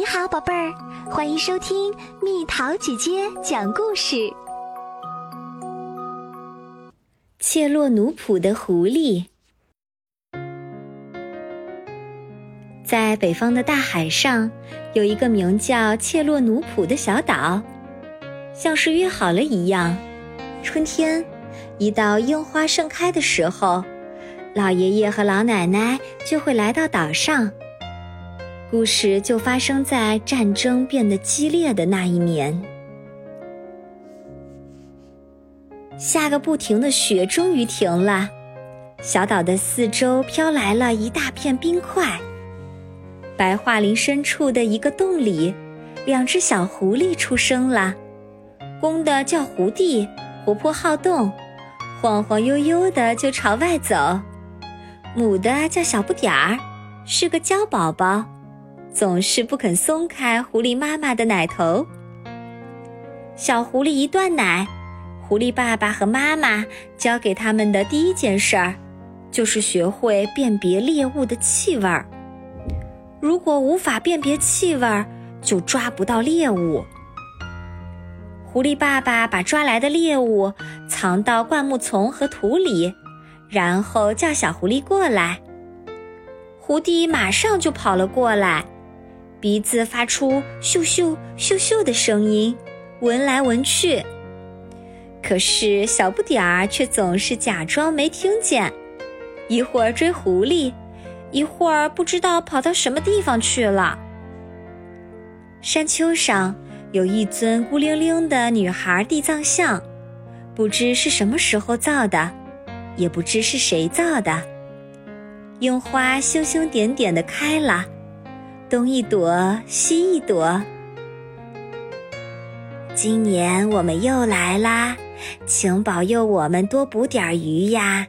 你好，宝贝儿，欢迎收听蜜桃姐姐讲故事。切洛努普的狐狸，在北方的大海上，有一个名叫切洛努普的小岛，像是约好了一样，春天一到樱花盛开的时候，老爷爷和老奶奶就会来到岛上。故事就发生在战争变得激烈的那一年。下个不停的雪终于停了，小岛的四周飘来了一大片冰块。白桦林深处的一个洞里，两只小狐狸出生了。公的叫狐弟，活泼好动，晃晃悠悠的就朝外走；母的叫小不点儿，是个娇宝宝。总是不肯松开狐狸妈妈的奶头。小狐狸一断奶，狐狸爸爸和妈妈教给他们的第一件事儿，就是学会辨别猎物的气味儿。如果无法辨别气味儿，就抓不到猎物。狐狸爸爸把抓来的猎物藏到灌木丛和土里，然后叫小狐狸过来。狐狸马上就跑了过来。鼻子发出咻咻咻咻的声音，闻来闻去。可是小不点儿却总是假装没听见，一会儿追狐狸，一会儿不知道跑到什么地方去了。山丘上有一尊孤零零的女孩地藏像，不知是什么时候造的，也不知是谁造的。樱花星星点点的开了。东一朵，西一朵。今年我们又来啦，请保佑我们多捕点鱼呀！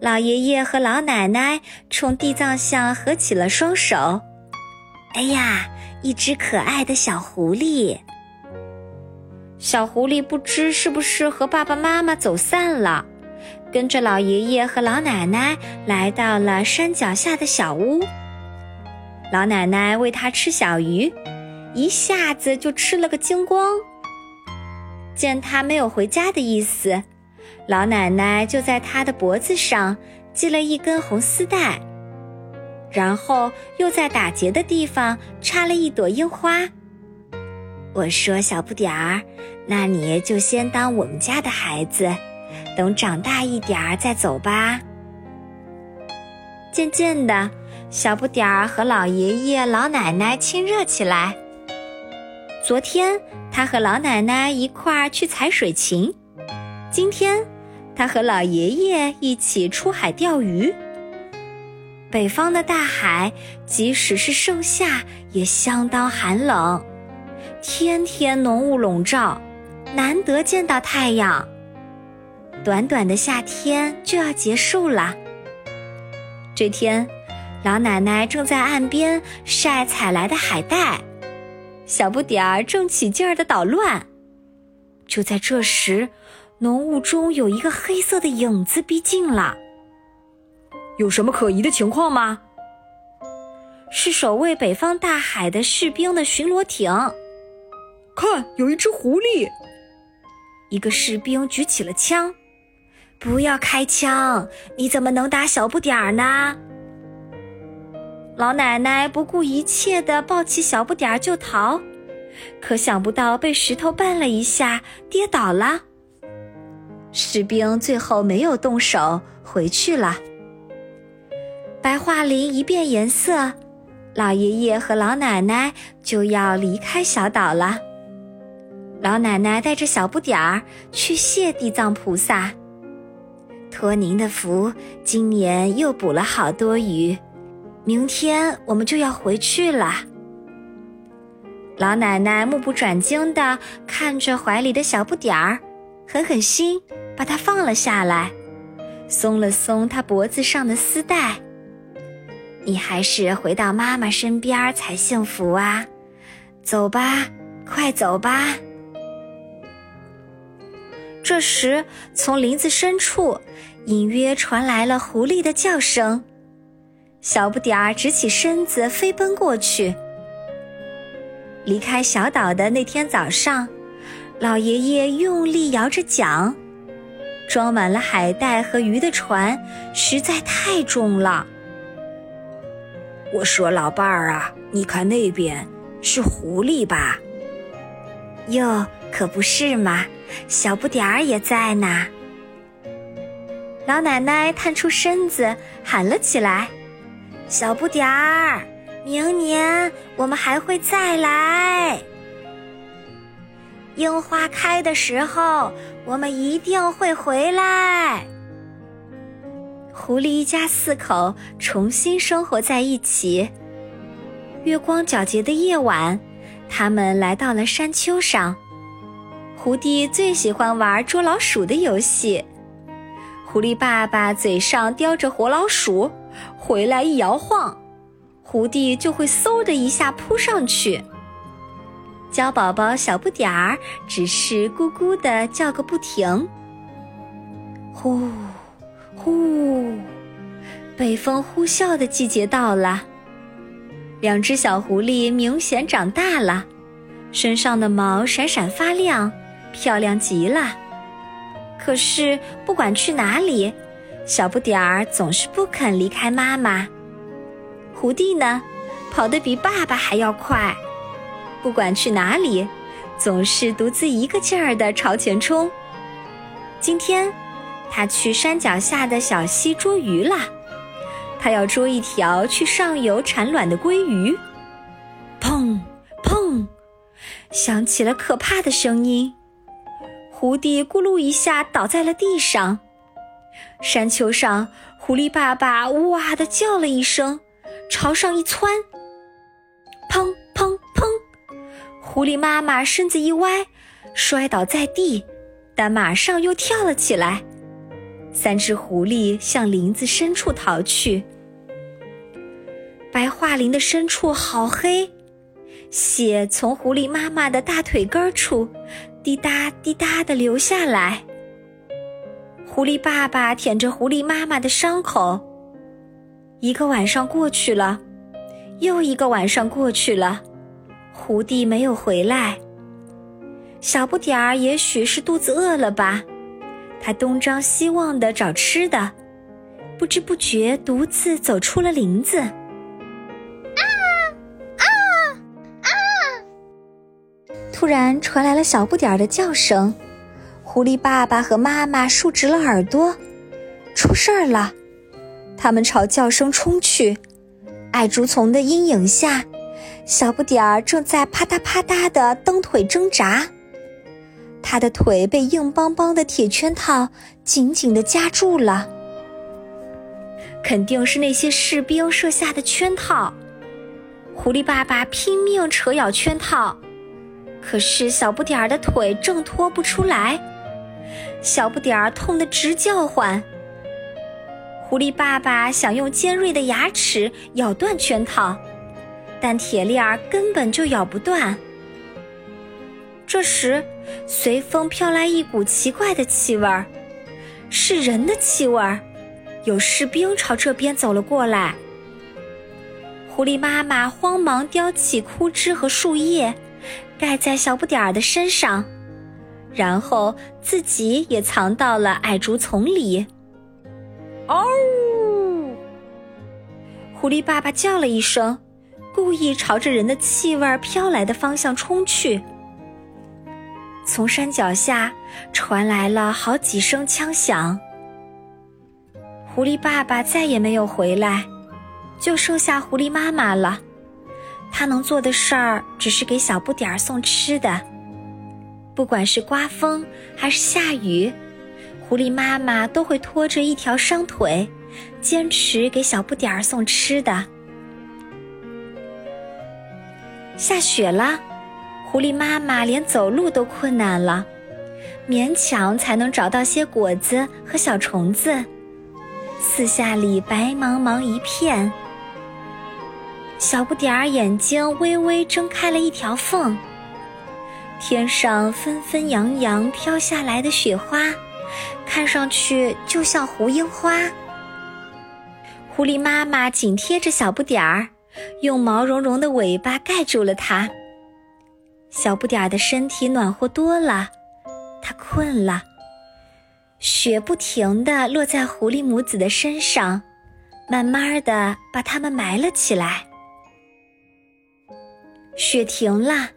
老爷爷和老奶奶冲地藏像合起了双手。哎呀，一只可爱的小狐狸！小狐狸不知是不是和爸爸妈妈走散了，跟着老爷爷和老奶奶来到了山脚下的小屋。老奶奶喂它吃小鱼，一下子就吃了个精光。见它没有回家的意思，老奶奶就在它的脖子上系了一根红丝带，然后又在打结的地方插了一朵樱花。我说：“小不点儿，那你就先当我们家的孩子，等长大一点儿再走吧。”渐渐的。小不点儿和老爷爷、老奶奶亲热起来。昨天他和老奶奶一块儿去采水芹，今天他和老爷爷一起出海钓鱼。北方的大海，即使是盛夏也相当寒冷，天天浓雾笼罩，难得见到太阳。短短的夏天就要结束了。这天。老奶奶正在岸边晒采来的海带，小不点儿正起劲儿的捣乱。就在这时，浓雾中有一个黑色的影子逼近了。有什么可疑的情况吗？是守卫北方大海的士兵的巡逻艇。看，有一只狐狸。一个士兵举起了枪。不要开枪！你怎么能打小不点儿呢？老奶奶不顾一切地抱起小不点儿就逃，可想不到被石头绊了一下，跌倒了。士兵最后没有动手，回去了。白桦林一变颜色，老爷爷和老奶奶就要离开小岛了。老奶奶带着小不点儿去谢地藏菩萨，托您的福，今年又捕了好多鱼。明天我们就要回去了。老奶奶目不转睛地看着怀里的小不点儿，狠狠心把它放了下来，松了松它脖子上的丝带。你还是回到妈妈身边才幸福啊！走吧，快走吧。这时，从林子深处隐约传来了狐狸的叫声。小不点儿直起身子飞奔过去，离开小岛的那天早上，老爷爷用力摇着桨，装满了海带和鱼的船实在太重了。我说：“老伴儿啊，你看那边是狐狸吧？”哟，可不是嘛，小不点儿也在呢。老奶奶探出身子喊了起来：“小不点儿，明年我们还会再来。樱花开的时候，我们一定会回来。”狐狸一家四口重新生活在一起。月光皎洁的夜晚，他们来到了山丘上。狐狸最喜欢玩捉老鼠的游戏。狐狸爸爸嘴上叼着活老鼠，回来一摇晃，胡弟就会嗖的一下扑上去。娇宝宝小不点儿只是咕咕的叫个不停。呼。呼，北风呼啸的季节到了。两只小狐狸明显长大了，身上的毛闪闪发亮，漂亮极了。可是不管去哪里，小不点儿总是不肯离开妈妈。狐狸呢，跑得比爸爸还要快，不管去哪里，总是独自一个劲儿的朝前冲。今天。他去山脚下的小溪捉鱼啦，他要捉一条去上游产卵的鲑鱼。砰砰，响起了可怕的声音，狐狸咕噜一下倒在了地上。山丘上，狐狸爸爸哇的叫了一声，朝上一窜。砰砰砰，狐狸妈妈身子一歪，摔倒在地，但马上又跳了起来。三只狐狸向林子深处逃去。白桦林的深处好黑，血从狐狸妈妈的大腿根处滴答滴答的流下来。狐狸爸爸舔着狐狸妈妈的伤口。一个晚上过去了，又一个晚上过去了，狐狸没有回来。小不点儿也许是肚子饿了吧。他东张西望的找吃的，不知不觉独自走出了林子。啊啊啊！突然传来了小不点儿的叫声，狐狸爸爸和妈妈竖直了耳朵，出事儿了！他们朝叫声冲去，矮竹丛的阴影下，小不点儿正在啪嗒啪嗒的蹬腿挣扎。他的腿被硬邦邦的铁圈套紧紧地夹住了，肯定是那些士兵设下的圈套。狐狸爸爸拼命扯咬圈套，可是小不点儿的腿挣脱不出来，小不点儿痛得直叫唤。狐狸爸爸想用尖锐的牙齿咬断圈套，但铁链儿根本就咬不断。这时，随风飘来一股奇怪的气味儿，是人的气味儿。有士兵朝这边走了过来。狐狸妈妈慌忙叼起枯枝和树叶，盖在小不点儿的身上，然后自己也藏到了矮竹丛里。嗷！狐狸爸爸叫了一声，故意朝着人的气味飘来的方向冲去。从山脚下传来了好几声枪响。狐狸爸爸再也没有回来，就剩下狐狸妈妈了。他能做的事儿只是给小不点儿送吃的。不管是刮风还是下雨，狐狸妈妈都会拖着一条伤腿，坚持给小不点儿送吃的。下雪了。狐狸妈妈连走路都困难了，勉强才能找到些果子和小虫子。四下里白茫茫一片，小不点儿眼睛微微睁开了一条缝。天上纷纷扬扬飘下来的雪花，看上去就像胡樱花。狐狸妈妈紧贴着小不点儿，用毛茸茸的尾巴盖住了它。小不点儿的身体暖和多了，它困了。雪不停地落在狐狸母子的身上，慢慢的把它们埋了起来。雪停了，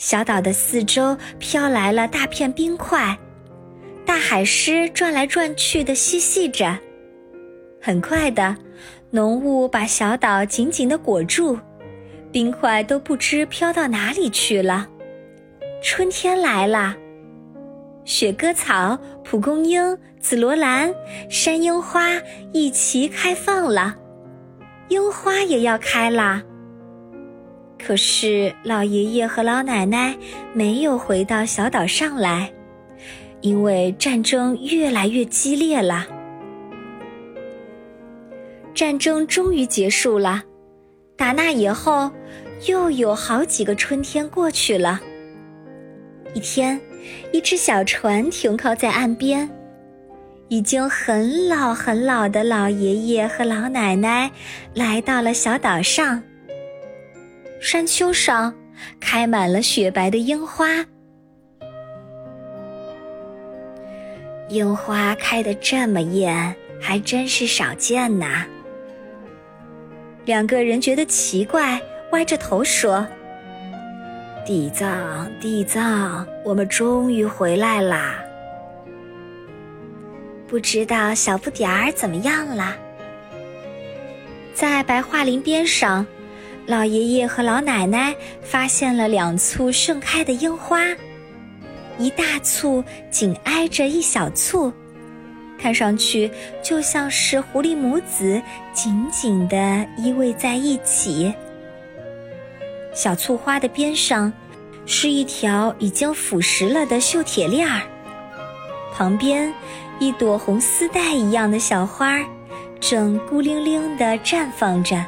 小岛的四周飘来了大片冰块，大海狮转来转去的嬉戏着。很快的，浓雾把小岛紧紧的裹住，冰块都不知飘到哪里去了。春天来了，雪鸽草、蒲公英、紫罗兰、山樱花一齐开放了，樱花也要开啦。可是老爷爷和老奶奶没有回到小岛上来，因为战争越来越激烈了。战争终于结束了，打那以后，又有好几个春天过去了。一天，一只小船停靠在岸边，已经很老很老的老爷爷和老奶奶来到了小岛上。山丘上开满了雪白的樱花，樱花开得这么艳，还真是少见呐。两个人觉得奇怪，歪着头说：“地藏，地藏，我们终于回来啦！不知道小不点儿怎么样了？”在白桦林边上，老爷爷和老奶奶发现了两簇盛开的樱花，一大簇紧挨着一小簇。看上去就像是狐狸母子紧紧地依偎在一起。小簇花的边上是一条已经腐蚀了的锈铁链儿，旁边一朵红丝带一样的小花正孤零零地绽放着。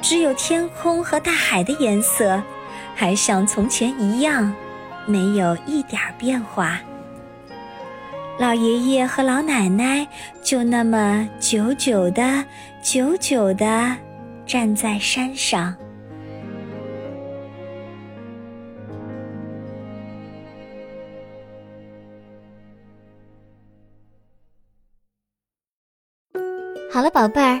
只有天空和大海的颜色还像从前一样，没有一点变化。老爷爷和老奶奶就那么久久的、久久的站在山上。好了，宝贝儿，